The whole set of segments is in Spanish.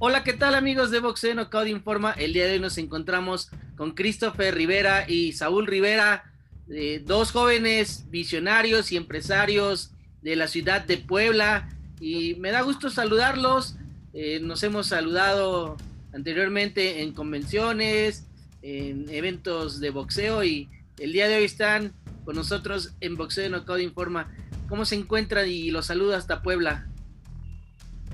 Hola, ¿qué tal amigos de Boxeo Knockout Informa? El día de hoy nos encontramos con Christopher Rivera y Saúl Rivera, eh, dos jóvenes visionarios y empresarios de la ciudad de Puebla. Y me da gusto saludarlos. Eh, nos hemos saludado anteriormente en convenciones, en eventos de boxeo y el día de hoy están con nosotros en Boxeo Knockout Informa. ¿Cómo se encuentran? Y los saludo hasta Puebla.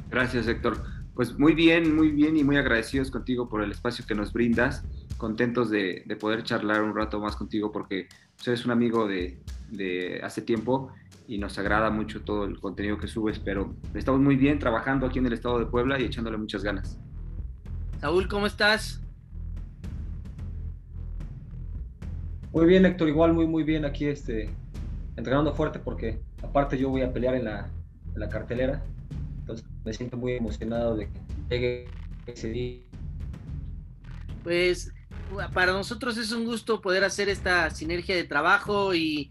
Gracias, Héctor. Pues muy bien, muy bien y muy agradecidos contigo por el espacio que nos brindas. Contentos de, poder charlar un rato más contigo porque eres un amigo de, hace tiempo y nos agrada mucho todo el contenido que subes, pero estamos muy bien trabajando aquí en el estado de Puebla y echándole muchas ganas. Saúl, ¿cómo estás? Muy bien, Héctor, igual muy, muy bien aquí este, entrenando fuerte porque aparte yo voy a pelear en la, en la cartelera me siento muy emocionado de que llegue ese día. Pues para nosotros es un gusto poder hacer esta sinergia de trabajo y,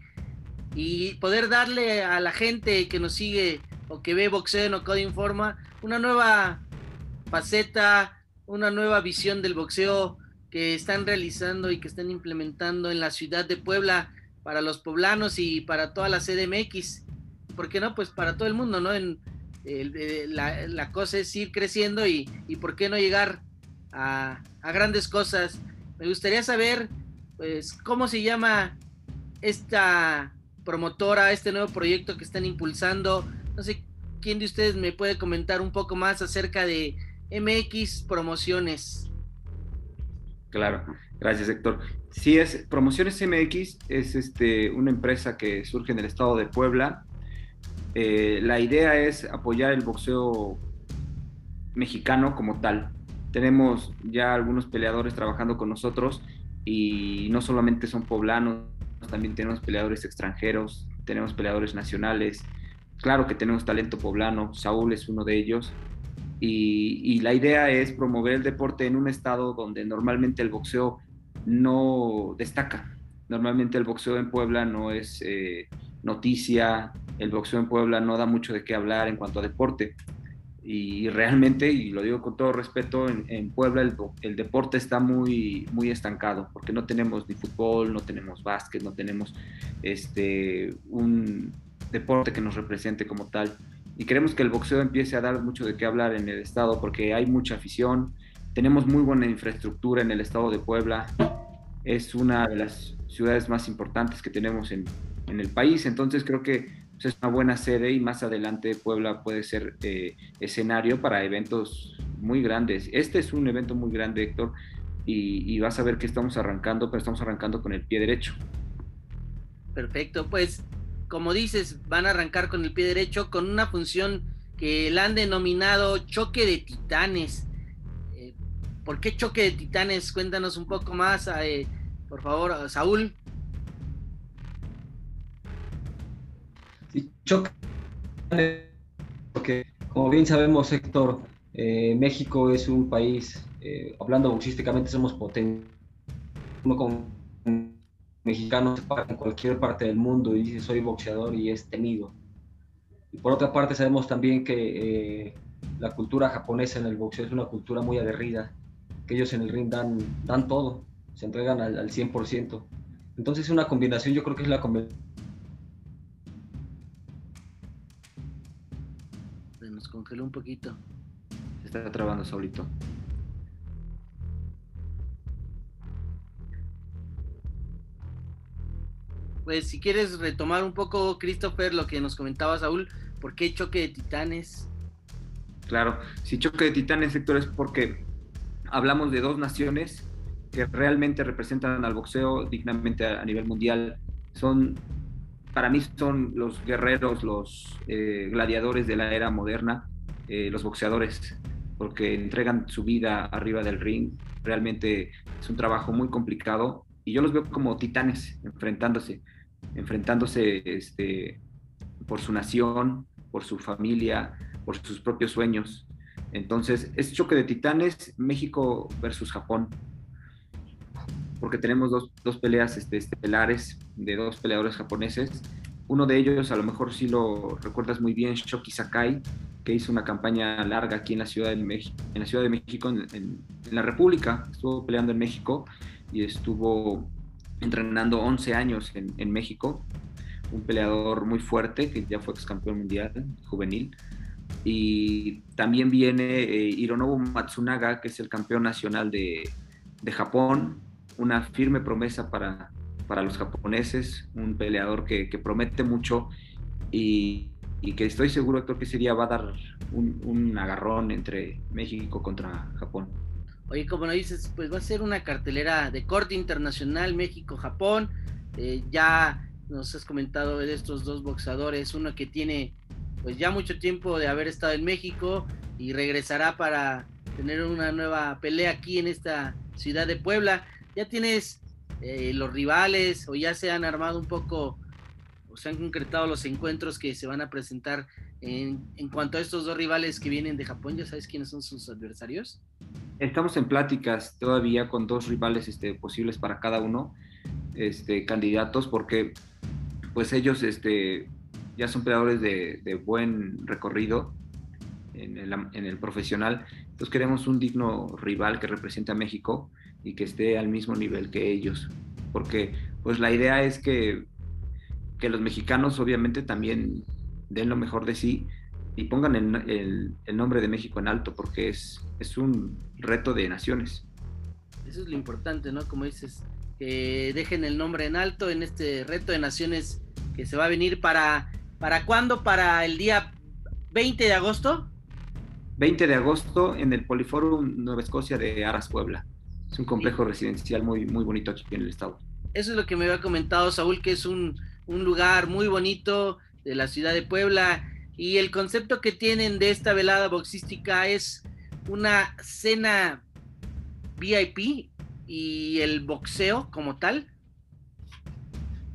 y poder darle a la gente que nos sigue o que ve boxeo en Ocado Informa una nueva faceta, una nueva visión del boxeo que están realizando y que están implementando en la ciudad de Puebla para los poblanos y para toda la CDMX. ¿Por qué no? Pues para todo el mundo, ¿no? La, cosa es ir creciendo y, por qué no llegar a, grandes cosas. Me gustaría saber, pues, cómo se llama esta promotora, este nuevo proyecto que están impulsando. No sé quién de ustedes me puede comentar un poco más acerca de MX Promociones. Claro, gracias Héctor. Sí, es Promociones MX, es este, una empresa que surge en el estado de Puebla eh, la idea es apoyar el boxeo mexicano como tal. Tenemos ya algunos peleadores trabajando con nosotros y no solamente son poblanos, también tenemos peleadores extranjeros, tenemos peleadores nacionales. Claro que tenemos talento poblano, Saúl es uno de ellos. Y, la idea es promover el deporte en un estado donde normalmente el boxeo no destaca. Normalmente el boxeo en Puebla no es eh, noticia, el boxeo en Puebla no da mucho de qué hablar en cuanto a deporte. Y realmente, y lo digo con todo respeto, en, Puebla el, deporte está muy, muy estancado, porque no tenemos ni fútbol, no tenemos básquet, no tenemos este, un deporte que nos represente como tal. Y queremos que el boxeo empiece a dar mucho de qué hablar en el estado, porque hay mucha afición, tenemos muy buena infraestructura en el estado de Puebla, es una de las ciudades más importantes que tenemos en, en el país, entonces creo que es una buena sede y más adelante Puebla puede ser eh, escenario para eventos muy grandes. Este es un evento muy grande, Héctor, y, vas a ver que estamos arrancando, pero estamos arrancando con el pie derecho. Perfecto, pues como dices, van a arrancar con el pie derecho con una función que la han denominado choque de titanes. Eh, ¿Por qué choque de titanes? Cuéntanos un poco más, eh, por favor, Saúl. Y choca porque como bien sabemos Héctor eh, México es un país eh, hablando boxísticamente somos potentes uno como mexicano se para en cualquier parte del mundo y dice soy boxeador y es temido y por otra parte sabemos también que eh, la cultura japonesa en el boxeo es una cultura muy aguerrida que ellos en el ring dan, dan todo se entregan al, al 100% entonces una combinación yo creo que es la combinación congeló un poquito. Se está trabando solito. Pues si quieres retomar un poco, Christopher, lo que nos comentaba Saúl, ¿por qué choque de titanes? Claro, si choque de titanes, Héctor, es porque hablamos de dos naciones que realmente representan al boxeo dignamente a, nivel mundial. Son para mí son los guerreros, los eh, gladiadores de la era moderna, eh, los boxeadores, porque entregan su vida arriba del ring. Realmente es un trabajo muy complicado y yo los veo como titanes enfrentándose, enfrentándose este, por su nación, por su familia, por sus propios sueños. Entonces, es choque de titanes, México versus Japón porque tenemos dos, dos peleas este, estelares de dos peleadores japoneses uno de ellos, a lo mejor sí lo recuerdas muy bien, Shoki Sakai, que hizo una campaña larga aquí en la Ciudad de México, en, la ciudad de México, en, la República. Estuvo peleando en México y estuvo entrenando 11 años en, México. Un peleador muy fuerte que ya fue ex campeón mundial juvenil. Y también viene eh, Hironobu Matsunaga, que es el campeón nacional de, de Japón. Una firme promesa para, para los japoneses, un peleador que, que promete mucho y, que estoy seguro, Héctor, que ese día va a dar un, agarrón entre México contra Japón. Oye, como lo dices, pues va a ser una cartelera de corte internacional México-Japón. Eh, ya nos has comentado de estos dos boxadores, uno que tiene pues ya mucho tiempo de haber estado en México y regresará para tener una nueva pelea aquí en esta ciudad de Puebla. Ya tienes eh, los rivales o ya se han armado un poco se han concretado los encuentros que se van a presentar en, cuanto a estos dos rivales que vienen de Japón? ¿Ya sabes quiénes son sus adversarios? Estamos en pláticas todavía con dos rivales este, posibles para cada uno, este, candidatos, porque pues ellos este, ya son peleadores de, buen recorrido en el, en el, profesional. Entonces queremos un digno rival que represente a México y que esté al mismo nivel que ellos, porque pues la idea es que que los mexicanos obviamente también den lo mejor de sí y pongan el, nombre de México en alto, porque es, es un reto de naciones. Eso es lo importante, ¿no? Como dices, que dejen el nombre en alto en este reto de naciones que se va a venir para, ¿para cuándo? ¿Para el día 20 de agosto? 20 de agosto en el Poliforum Nueva Escocia de Aras, Puebla. Es un complejo residencial muy, muy bonito aquí en el estado. Eso es lo que me había comentado Saúl, que es un, un lugar muy bonito de la ciudad de Puebla y el concepto que tienen de esta velada boxística es una cena VIP y el boxeo como tal.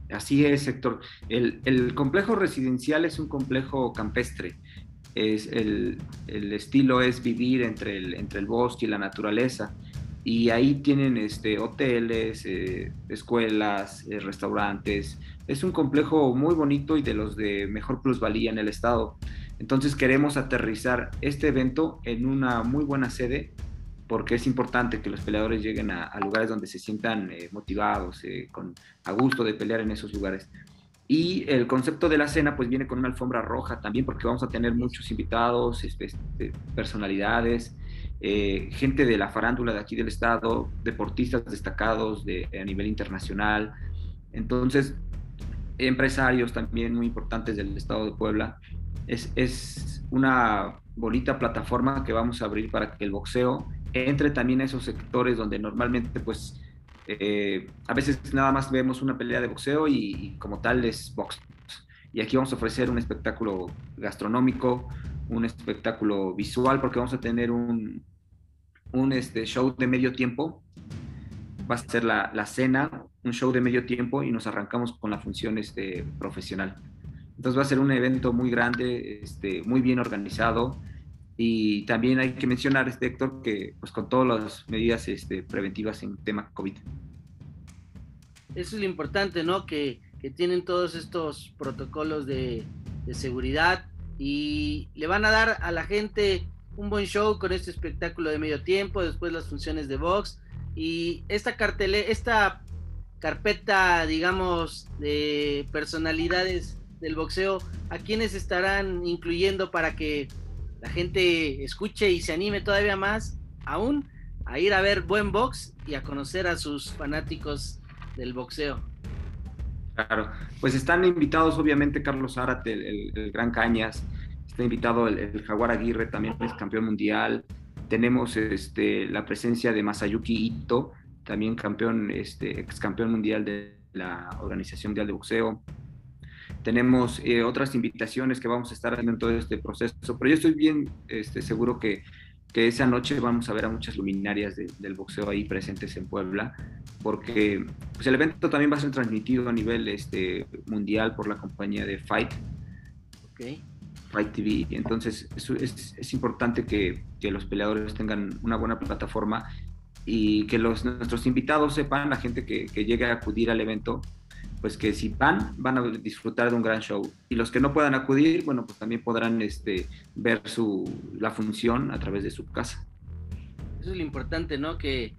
Así es, Héctor. El, complejo residencial es un complejo campestre. Es el, estilo es vivir entre el, entre el bosque y la naturaleza y ahí tienen este, hoteles, eh, escuelas, eh, restaurantes. Es un complejo muy bonito y de los de mejor plusvalía en el estado. Entonces queremos aterrizar este evento en una muy buena sede porque es importante que los peleadores lleguen a, lugares donde se sientan eh, motivados, con, a gusto de pelear en esos lugares. Y el concepto de la cena pues viene con una alfombra roja también porque vamos a tener muchos invitados, este, personalidades, eh, gente de la farándula de aquí del estado, deportistas destacados de, a nivel internacional. Entonces, empresarios también muy importantes del estado de Puebla. Es, es una bonita plataforma que vamos a abrir para que el boxeo entre también a esos sectores donde normalmente pues eh, a veces nada más vemos una pelea de boxeo y, y, como tal es box. Y aquí vamos a ofrecer un espectáculo gastronómico, un espectáculo visual, porque vamos a tener un, un este, show de medio tiempo. Va a ser la, la, cena, un show de medio tiempo y nos arrancamos con la función este, profesional. Entonces va a ser un evento muy grande, este, muy bien organizado y también hay que mencionar, este, Héctor, que pues con todas las medidas este, preventivas en tema COVID. Eso es lo importante, ¿no? Que, que tienen todos estos protocolos de, de seguridad y le van a dar a la gente un buen show con este espectáculo de medio tiempo, después las funciones de box y esta esta carpeta, digamos, de personalidades del boxeo, ¿a quiénes estarán incluyendo para que la gente escuche y se anime todavía más aún a ir a ver buen box y a conocer a sus fanáticos del boxeo? Claro, pues están invitados obviamente Carlos Zárate, el Gran Cañas, invitado el, Jaguar Aguirre, también es campeón mundial. Tenemos este, la presencia de Masayuki Ito, también campeón, este, ex campeón mundial de la Organización Mundial de Boxeo. Tenemos eh, otras invitaciones que vamos a estar haciendo en todo este proceso, pero yo estoy bien este, seguro que, que esa noche vamos a ver a muchas luminarias del boxeo ahí presentes en Puebla, porque pues, el evento también va a ser transmitido a nivel este, mundial por la compañía de Fight. Okay. Fight TV. Entonces es, es, es importante que, que, los peleadores tengan una buena plataforma y que los, nuestros invitados sepan, la gente que, que llegue a acudir al evento, pues que si van, van a disfrutar de un gran show. Y los que no puedan acudir, bueno, pues también podrán este, ver su, la función a través de su casa. Eso es lo importante, ¿no? Que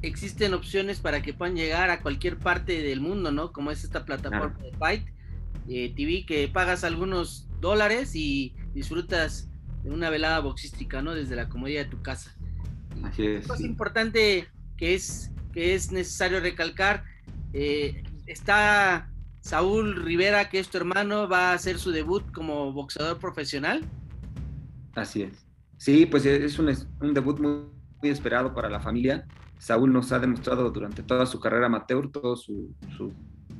existen opciones para que puedan llegar a cualquier parte del mundo, ¿no? Como es esta plataforma de Fight eh, TV, que pagas algunos dólares y disfrutas de una velada boxística, ¿no? Desde la comodidad de tu casa. Así es. Lo importante que es, que es necesario recalcar, eh, está Saúl Rivera, que es tu hermano, va a hacer su debut como boxeador profesional. Así es. Sí, pues es un, debut muy, esperado para la familia. Saúl nos ha demostrado durante toda su carrera amateur, todas su,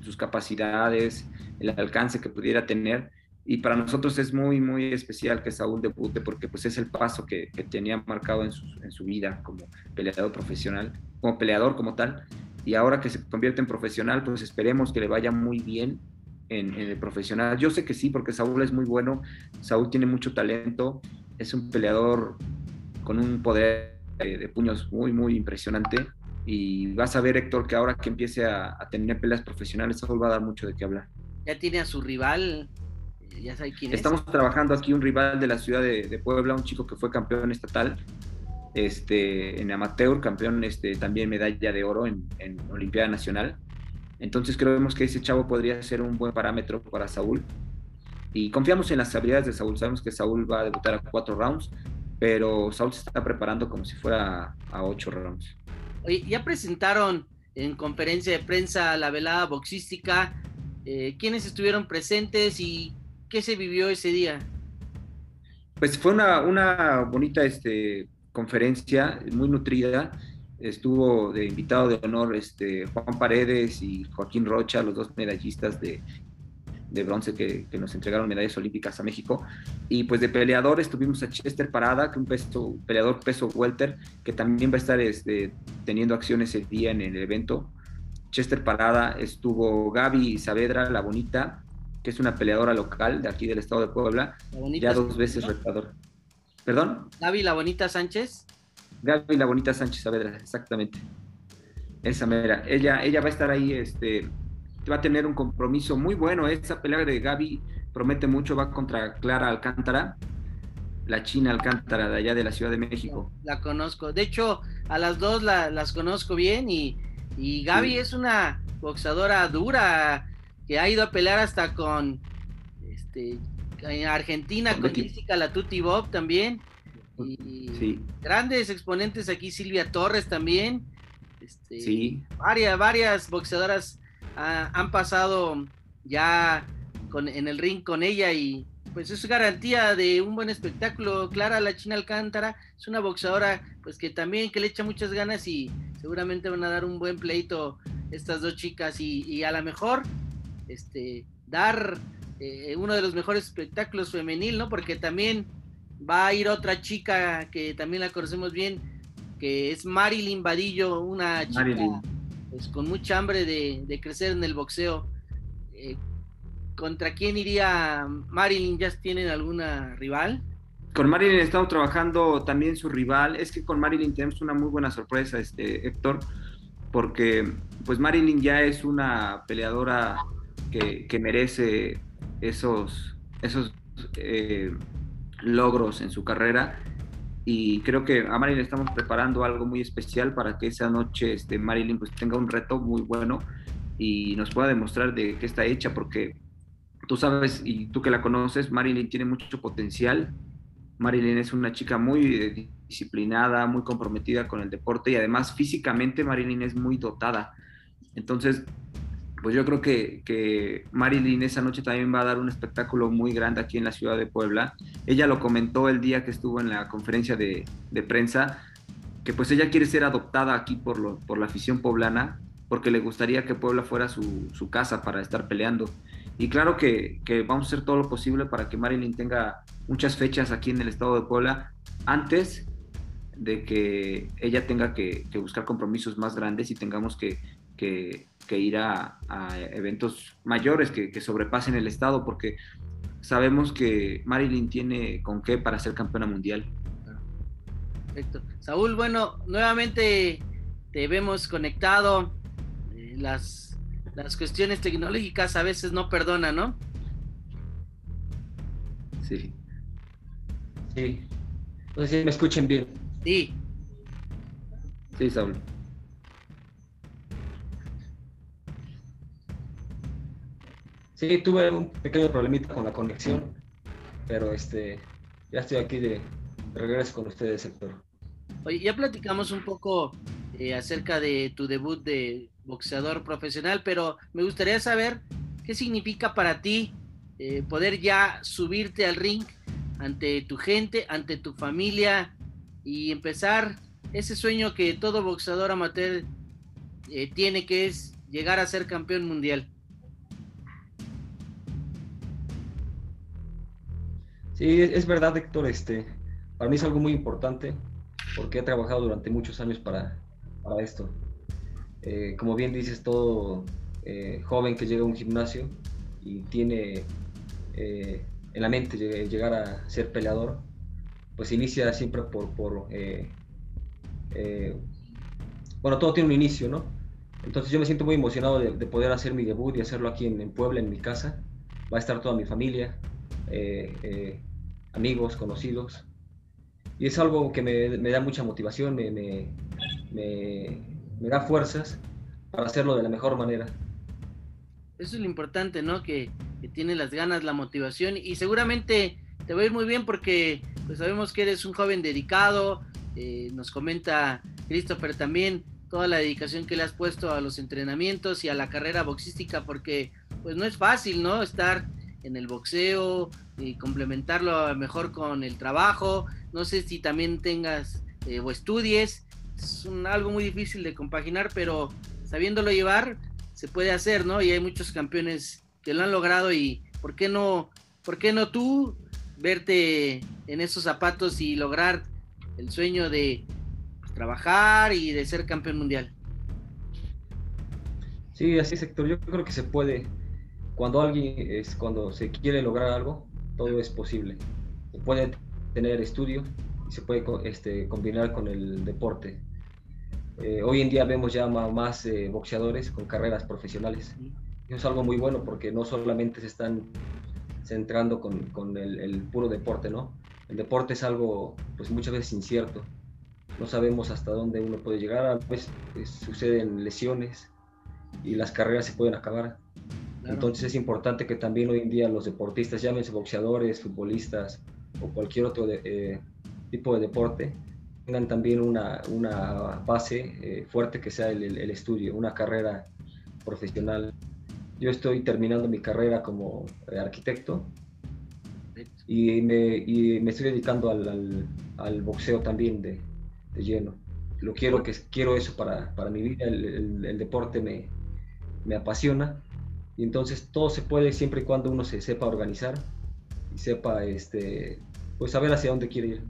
sus capacidades, el alcance que pudiera tener. Y para nosotros es muy, muy especial que Saúl debute porque pues es el paso que, tenía marcado en su vida como peleador profesional, como peleador como tal y ahora que se convierte en profesional, pues esperemos que le vaya muy bien en, el profesional. Yo sé que sí, porque Saúl es muy bueno, Saúl tiene mucho talento, es un peleador con un poder de, puños muy, muy impresionante. Y vas a ver, Héctor, que ahora que empiece a, tener peleas profesionales, Saúl va a dar mucho de qué hablar. Ya tiene a su rival, ya sabe quién Estamos trabajando aquí un rival de la ciudad de, de Puebla, un chico que fue campeón estatal, este, en amateur, campeón este, también medalla de oro en, en Olimpiada Nacional. Entonces creemos que ese chavo podría ser un buen parámetro para Saúl. Y confiamos en las habilidades de Saúl. Sabemos que Saúl va a debutar a cuatro rounds, pero Saúl se está preparando como si fuera a, ocho rounds. Oye, ya presentaron en conferencia de prensa la velada boxística. Eh, ¿Quiénes estuvieron presentes y qué se vivió ese día? Pues fue una, una bonita este, conferencia muy nutrida. Estuvo de invitado de honor este, Juan Paredes y Joaquín Rocha, los dos medallistas de, de bronce que, que, nos entregaron medallas olímpicas a México. Y pues de peleadores tuvimos a Chester Parada, que un peso, peleador peso welter, que también va a estar este, teniendo acciones el día en el evento. Chester Parada estuvo Gaby Saavedra, la bonita, que es una peleadora local de aquí del estado de Puebla, ya dos veces retador. ¿Perdón? Gaby La Bonita Sánchez. Gaby La Bonita Sánchez Saavedra, exactamente. Esa mera. Ella, ella va a estar ahí, este, va a tener un compromiso muy bueno. Esa pelea de Gaby promete mucho, va contra Clara Alcántara, la China Alcántara de allá de la Ciudad de México. La conozco. De hecho, a las dos las conozco bien y, y Gaby es una boxadora dura que ha ido a pelear hasta con este en Argentina con Jessica Latuti Bob también. Y grandes exponentes aquí, Silvia Torres también. Este, sí. Varias, varias boxeadoras han pasado ya con, en el ring con ella y pues es garantía de un buen espectáculo. Clara La China Alcántara es una boxeadora pues que también que le echa muchas ganas y seguramente van a dar un buen pleito estas dos chicas y, y a lo mejor este dar eh, uno de los mejores espectáculos femenil, ¿no? Porque también va a ir otra chica que también la conocemos bien, que es Marilyn Vadillo, una chica pues, con mucha hambre de, crecer en el boxeo. Eh, ¿Contra quién iría Marilyn? ¿Ya tienen alguna rival? Con Marilyn estamos trabajando también su rival. Es que con Marilyn tenemos una muy buena sorpresa, este Héctor, porque pues Marilyn ya es una peleadora que, que merece esos, esos eh, logros en su carrera y creo que a Marilyn estamos preparando algo muy especial para que esa noche este, Marilyn pues tenga un reto muy bueno y nos pueda demostrar de qué está hecha porque tú sabes y tú que la conoces, Marilyn tiene mucho potencial. Marilyn es una chica muy eh, disciplinada, muy comprometida con el deporte y además físicamente Marilyn es muy dotada. Entonces, pues yo creo que, que, Marilyn esa noche también va a dar un espectáculo muy grande aquí en la ciudad de Puebla. Ella lo comentó el día que estuvo en la conferencia de, de prensa, que pues ella quiere ser adoptada aquí por, lo, por la afición poblana, porque le gustaría que Puebla fuera su, su casa para estar peleando. Y claro que, que, vamos a hacer todo lo posible para que Marilyn tenga muchas fechas aquí en el estado de Puebla antes de que ella tenga que, buscar compromisos más grandes y tengamos que, que, ir a, eventos mayores que, sobrepasen el estado, porque sabemos que Marilyn tiene con qué para ser campeona mundial. Perfecto. Saúl, bueno, nuevamente te vemos conectado. Eh, las, las cuestiones tecnológicas a veces no perdonan, ¿no? Sí. Sí. No sé si me escuchen bien. Sí. Sí, Saúl. Sí, tuve un pequeño problemita con la conexión, pero este, ya estoy aquí de regreso con ustedes, sector. Oye, ya platicamos un poco eh, acerca de tu debut de boxeador profesional, pero me gustaría saber qué significa para ti eh, poder ya subirte al ring ante tu gente, ante tu familia y empezar ese sueño que todo boxeador amateur eh, tiene, que es llegar a ser campeón mundial. Sí, es verdad, Héctor. Este, para mí es algo muy importante porque he trabajado durante muchos años para, para esto. Eh, como bien dices, todo eh, joven que llega a un gimnasio y tiene eh, en la mente llegar a ser peleador, pues inicia siempre por, por bueno, todo tiene un inicio, ¿no? Entonces yo me siento muy emocionado de, poder hacer mi debut y hacerlo aquí en, Puebla, en mi casa. Va a estar toda mi familia, amigos, conocidos. Y es algo que me, me da mucha motivación, me, me, me, da fuerzas para hacerlo de la mejor manera. Eso es lo importante, ¿no? Que, que las ganas, la motivación y seguramente te va muy bien porque pues sabemos que eres un joven dedicado, eh, nos comenta Christopher también toda la dedicación que le has puesto a los entrenamientos y a la carrera boxística porque pues no es fácil, ¿no? Estar en el boxeo y complementarlo mejor con el trabajo. No sé si también tengas eh, o estudies. Es algo muy difícil de compaginar, pero sabiéndolo llevar se puede hacer, ¿no? Y hay muchos campeones que lo han logrado y ¿por qué no, por qué no tú verte en esos zapatos y lograr el sueño de trabajar y de ser campeón mundial? Sí, así es, Héctor. Yo creo que se puede cuando alguien es cuando se quiere lograr algo, todo es posible. Se puede tener estudio y se puede este, combinar con el deporte. Eh, hoy en día vemos ya más eh, boxeadores con carreras profesionales. Eso es algo muy bueno porque no solamente se están centrando con, con el, el, puro deporte, ¿no? El deporte es algo, pues muchas veces incierto. No sabemos hasta dónde uno puede llegar. A veces pues, suceden lesiones y las carreras se pueden acabar. Entonces es importante que también hoy en día los deportistas, llámense boxeadores, futbolistas o cualquier otro eh, tipo de deporte, tengan también una, una base eh, fuerte que sea el, el, estudio, una carrera profesional. Yo estoy terminando mi carrera como eh, arquitecto y me, y me, estoy dedicando al, al, al boxeo también de, de, lleno. Lo quiero, que, quiero eso para, para mi vida, el, el deporte me, me apasiona y entonces todo se puede siempre y cuando uno se sepa organizar y sepa, este, pues saber hacia dónde quiere ir.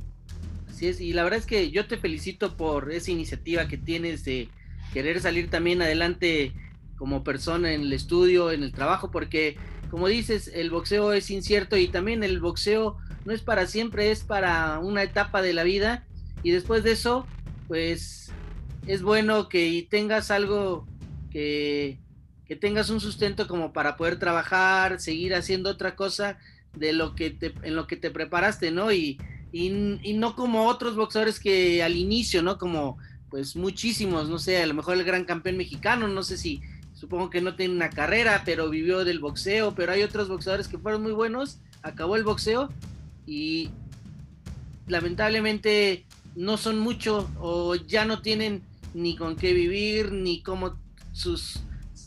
Así es, y la verdad es que yo te felicito por esa iniciativa que tienes de querer salir también adelante como persona en el estudio, en el trabajo, porque como dices, el boxeo es incierto y también el boxeo no es para siempre, es para una etapa de la vida y después de eso, pues es bueno que tengas algo que que tengas un sustento como para poder trabajar, seguir haciendo otra cosa de lo que te, en lo que te preparaste, ¿no? Y, y, no como otros boxeadores que al inicio, ¿no? Como pues muchísimos, no sé, a lo mejor el gran campeón mexicano, no sé si, supongo que no tiene una carrera, pero vivió del boxeo, pero hay otros boxeadores que fueron muy buenos, acabó el boxeo y lamentablemente no son mucho o ya no tienen ni con qué vivir, ni cómo sus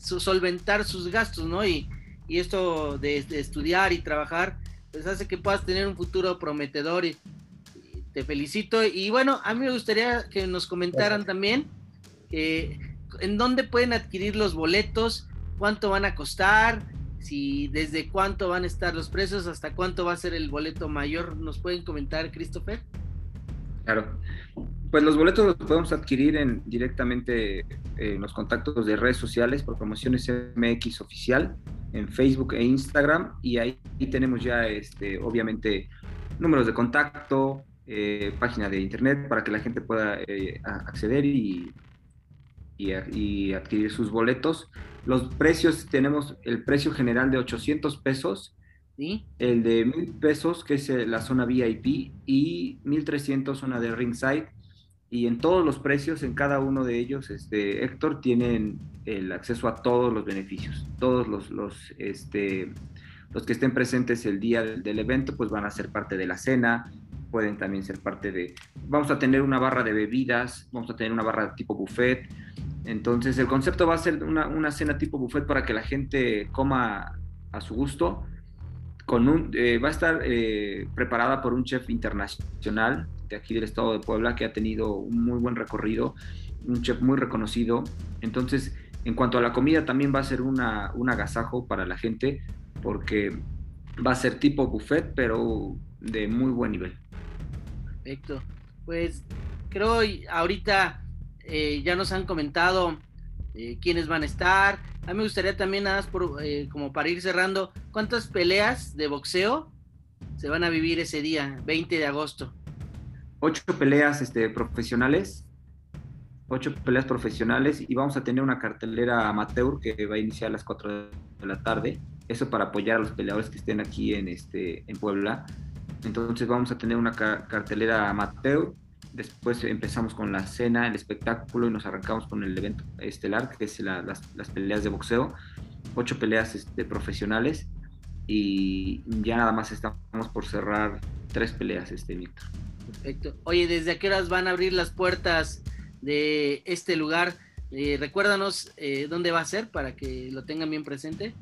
solventar sus gastos, ¿no? Y, y esto de, estudiar y trabajar, pues hace que puedas tener un futuro prometedor y, te felicito. Y bueno, a mí me gustaría que nos comentaran también en dónde pueden adquirir los boletos, cuánto van a costar, si desde cuánto van a estar los precios, hasta cuánto va a ser el boleto mayor. ¿Nos pueden comentar, Christopher? Claro. Pues los boletos los podemos adquirir en, directamente en los contactos de redes sociales por Promociones MX Oficial en Facebook e Instagram y ahí tenemos ya este, obviamente números de contacto, eh, página de internet para que la gente pueda eh, acceder y, y, adquirir sus boletos. Los precios, tenemos el precio general de 800 pesos, el de 1000 pesos, que es la zona VIP, y 1300 zona de ringside. Y en todos los precios, en cada uno de ellos, este, Héctor, tienen el acceso a todos los beneficios. Todos los, los, este, los que estén presentes el día del, del evento, pues van a ser parte de la cena, pueden también ser parte de... Vamos a tener una barra de bebidas, vamos a tener una barra tipo buffet. Entonces el concepto va a ser una, cena tipo buffet para que la gente coma a su gusto. Con un, eh, va a estar eh, preparada por un chef internacional de aquí del estado de Puebla que ha tenido un muy buen recorrido, un chef muy reconocido. Entonces, en cuanto a la comida, también va a ser una, un agasajo para la gente porque va a ser tipo buffet, pero de muy buen nivel. Perfecto. Pues creo ahorita eh, ya nos han comentado eh, quiénes van a estar. A mí me gustaría también nada más eh, como para ir cerrando, ¿cuántas peleas de boxeo se van a vivir ese día, 20 de agosto? Ocho peleas este, profesionales, ocho peleas profesionales y vamos a tener una cartelera amateur que va a iniciar a las 4 de la tarde. Eso para apoyar a los peleadores que estén aquí en, este, en Puebla. Entonces vamos a tener una cartelera amateur, después empezamos con la cena, el espectáculo y nos arrancamos con el evento estelar, que es las, peleas de boxeo, ocho peleas este, profesionales y ya nada más estamos por cerrar tres peleas, este Víctor. Perfecto. Oye, ¿desde a qué horas van a abrir las puertas de este lugar? Eh, recuérdanos eh, dónde va a ser para que lo tengan bien presente.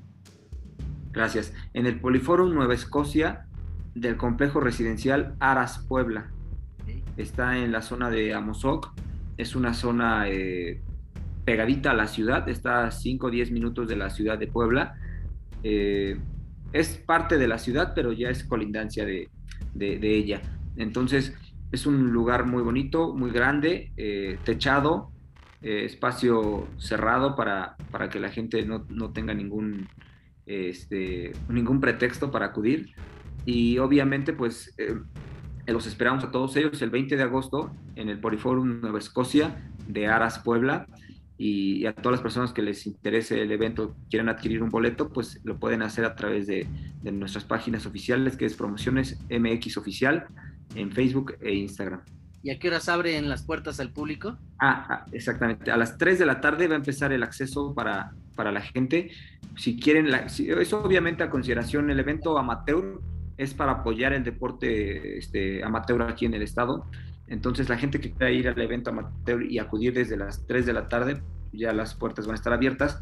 Gracias. En el Poliforum Nueva Escocia, del complejo residencial Aras Puebla. Está en la zona de Amozoc, es una zona eh, pegadita a la ciudad, está a 5 o 10 minutos de la ciudad de Puebla. Eh, es parte de la ciudad, pero ya es colindancia de, ella. Entonces, es un lugar muy bonito, muy grande, eh, techado, espacio cerrado para, para, que la gente no, no tenga ningún, este, ningún pretexto para acudir y obviamente pues eh, los esperamos a todos ellos el 20 de agosto en el Poliforum Nueva Escocia de Aras, Puebla. Y, a todas las personas que les interese el evento, quieran adquirir un boleto, pues lo pueden hacer a través de, de nuestras páginas oficiales, que es Promociones MX Oficial, en Facebook e Instagram. ¿Y a qué horas abren las puertas al público? Ah, ah exactamente. A las 3 de la tarde va a empezar el acceso para, para la gente. Si quieren, la, eso obviamente a consideración el evento amateur es para apoyar el deporte este, amateur aquí en el estado. Entonces la gente que quiera ir al evento amateur y acudir desde las 3 de la tarde, ya las puertas van a estar abiertas.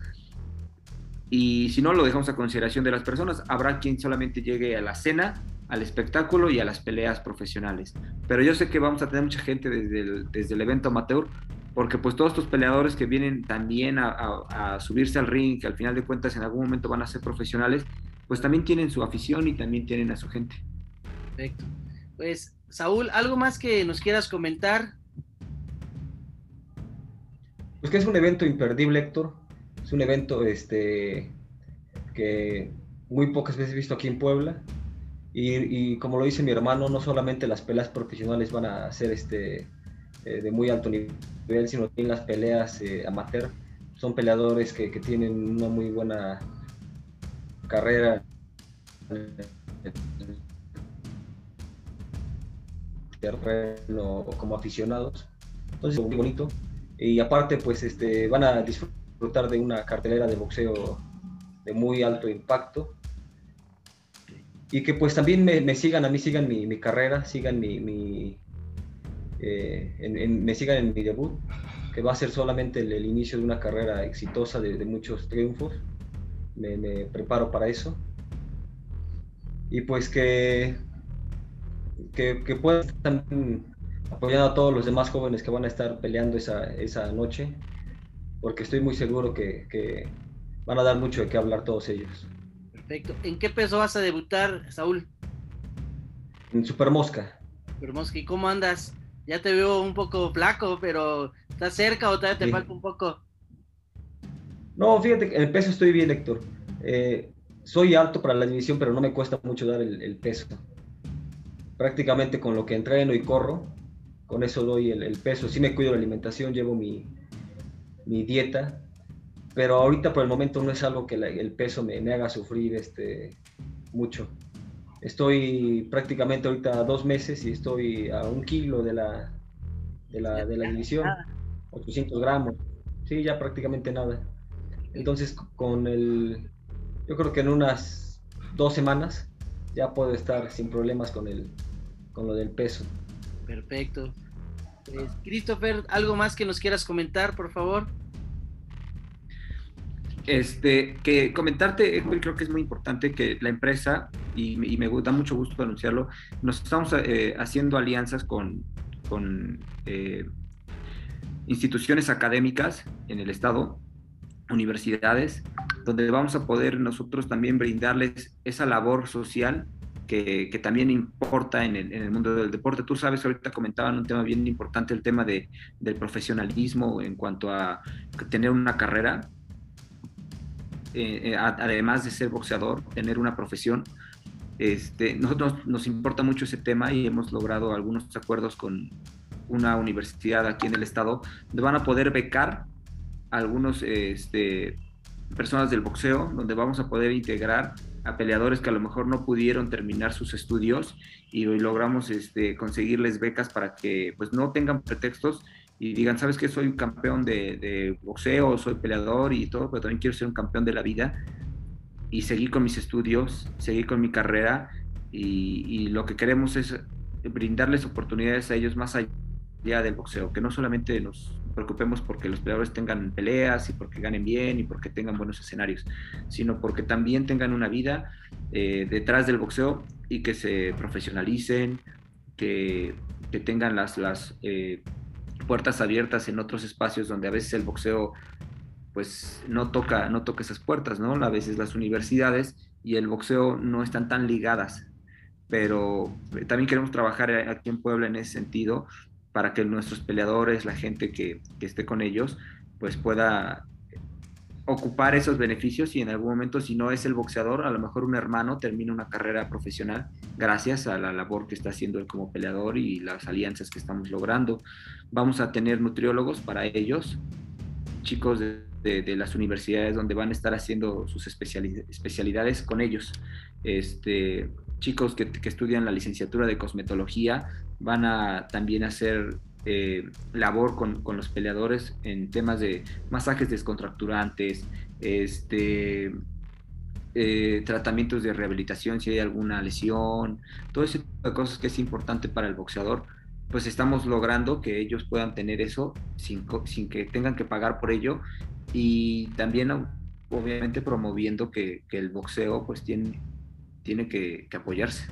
Y si no, lo dejamos a consideración de las personas. Habrá quien solamente llegue a la cena, al espectáculo y a las peleas profesionales. Pero yo sé que vamos a tener mucha gente desde el, desde el evento amateur, porque pues todos estos peleadores que vienen también a, a subirse al ring, que al final de cuentas en algún momento van a ser profesionales, pues también tienen su afición y también tienen a su gente. Perfecto. Pues Saúl, ¿algo más que nos quieras comentar? Pues que es un evento imperdible, Héctor. Es un evento este, que muy pocas veces he visto aquí en Puebla. Y, como lo dice mi hermano, no solamente las peleas profesionales van a ser este, eh, de muy alto nivel, sino también las peleas eh, amateur. Son peleadores que, que, tienen una muy buena carrera terreno como aficionados. Entonces, muy bonito. Y aparte, pues este, van a disfrutar de una cartelera de boxeo de muy alto impacto. Y que pues también me, sigan, a mí sigan mi, carrera, sigan mi, eh, me sigan en mi debut, que va a ser solamente el, inicio de una carrera exitosa de muchos triunfos me, preparo para eso. Y pues que, que, que puedan también apoyando a todos los demás jóvenes que van a estar peleando esa, esa noche, porque estoy muy seguro que, que, van a dar mucho de qué hablar todos ellos. Perfecto. ¿En qué peso vas a debutar, Saúl? En Super Mosca. Super Mosca, ¿y cómo andas? Ya te veo un poco flaco, pero ¿estás cerca o todavía te falta un poco? No, fíjate, que el peso estoy bien, Héctor. Eh, soy alto para la división, pero no me cuesta mucho dar el, peso. Prácticamente con lo que entreno y corro, con eso doy el, peso. Sí me cuido la alimentación, llevo mi, mi dieta, pero ahorita por el momento no es algo que el peso me, me, haga sufrir este, mucho. Estoy prácticamente ahorita a dos meses y estoy a un kilo de la, de la, de la división, 800 gramos, sí, ya prácticamente nada. Entonces con el, yo creo que en unas dos semanas ya puedo estar sin problemas con, el, con lo del peso. Perfecto. Pues, Christopher, ¿algo más que nos quieras comentar, por favor? Este, que comentarte, creo que es muy importante que la empresa, y, me da mucho gusto anunciarlo, nos estamos eh, haciendo alianzas con, con eh, instituciones académicas en el Estado, universidades, donde vamos a poder nosotros también brindarles esa labor social que, que también importa en el, en el, mundo del deporte. Tú sabes, ahorita comentaban un tema bien importante, el tema de, del profesionalismo en cuanto a tener una carrera eh, eh, además de ser boxeador, tener una profesión. Este, nosotros nos importa mucho ese tema y hemos logrado algunos acuerdos con una universidad aquí en el estado donde van a poder becar algunos este, personas del boxeo, donde vamos a poder integrar a peleadores que a lo mejor no pudieron terminar sus estudios y hoy logramos este, conseguirles becas para que pues no tengan pretextos y digan, ¿sabes qué? Soy un campeón de, boxeo, soy peleador y todo, pero también quiero ser un campeón de la vida y seguir con mis estudios, seguir con mi carrera y, lo que queremos es brindarles oportunidades a ellos más allá del boxeo, que no solamente nos preocupemos porque los peleadores tengan peleas y porque ganen bien y porque tengan buenos escenarios, sino porque también tengan una vida eh, detrás del boxeo y que se profesionalicen, que, que tengan las, las eh, puertas abiertas en otros espacios donde a veces el boxeo pues no toca, no toca esas puertas, ¿no? A veces las universidades y el boxeo no están tan ligadas, pero eh, también queremos trabajar aquí en Puebla en ese sentido para que nuestros peleadores, la gente que, que esté con ellos, pues pueda ocupar esos beneficios y en algún momento si no es el boxeador, a lo mejor un hermano termina una carrera profesional gracias a la labor que está haciendo él como peleador y las alianzas que estamos logrando. Vamos a tener nutriólogos para ellos, chicos de, las universidades donde van a estar haciendo sus especialidades con ellos. Este, chicos que, estudian la licenciatura de cosmetología van a también hacer eh, labor con, con, los peleadores en temas de masajes descontracturantes, este, eh, tratamientos de rehabilitación si hay alguna lesión, todo ese tipo de cosas que es importante para el boxeador, pues estamos logrando que ellos puedan tener eso sin, sin que tengan que pagar por ello y también obviamente promoviendo que, que el boxeo pues tiene, tiene que, que apoyarse.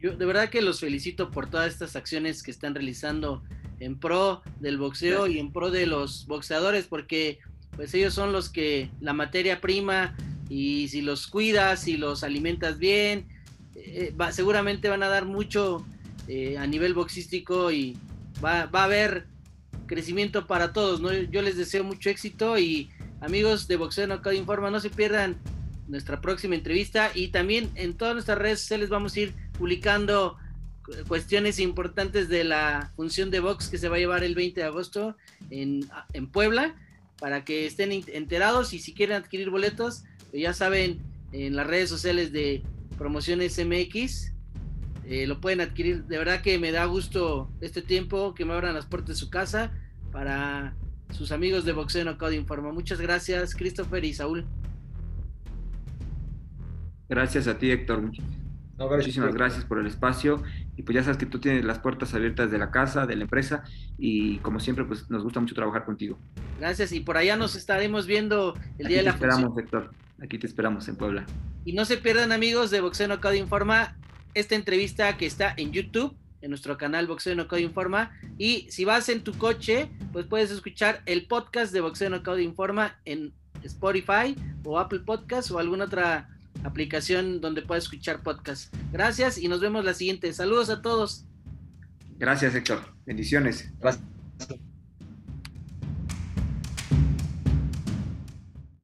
Yo de verdad que los felicito por todas estas acciones que están realizando en pro del boxeo y en pro de los boxeadores, porque pues ellos son los que la materia prima y si los cuidas, si los alimentas bien, eh, va, seguramente van a dar mucho eh, a nivel boxístico y va, va, a haber crecimiento para todos, ¿no? Yo les deseo mucho éxito y amigos de Boxeo Knockout Informa, no se pierdan nuestra próxima entrevista y también en todas nuestras redes sociales vamos a ir publicando cuestiones importantes de la función de box que se va a llevar el 20 de agosto en, Puebla, para que estén enterados y si quieren adquirir boletos, pues ya saben, en las redes sociales de Promociones MX, eh, lo pueden adquirir. De verdad que me da gusto este tiempo que me abran las puertas de su casa para sus amigos de Boxeo Knockout Informa. Muchas gracias, Christopher y Saúl. Gracias a ti, Héctor. Muchísimas gracias por el espacio y pues ya sabes que tú tienes las puertas abiertas de la casa, de la empresa y como siempre pues nos gusta mucho trabajar contigo. Gracias y por allá nos estaremos viendo el día de la te esperamos, Héctor. Aquí te esperamos en Puebla. Y no se pierdan amigos de Boxeo Knockout Informa esta entrevista que está en YouTube en nuestro canal Boxeo Knockout Informa y si vas en tu coche pues puedes escuchar el podcast de Boxeo Knockout Informa en Spotify o Apple Podcast o alguna otra aplicación donde puedas escuchar podcast. Gracias y nos vemos la siguiente. Saludos a todos. Gracias, Héctor. Bendiciones. Gracias.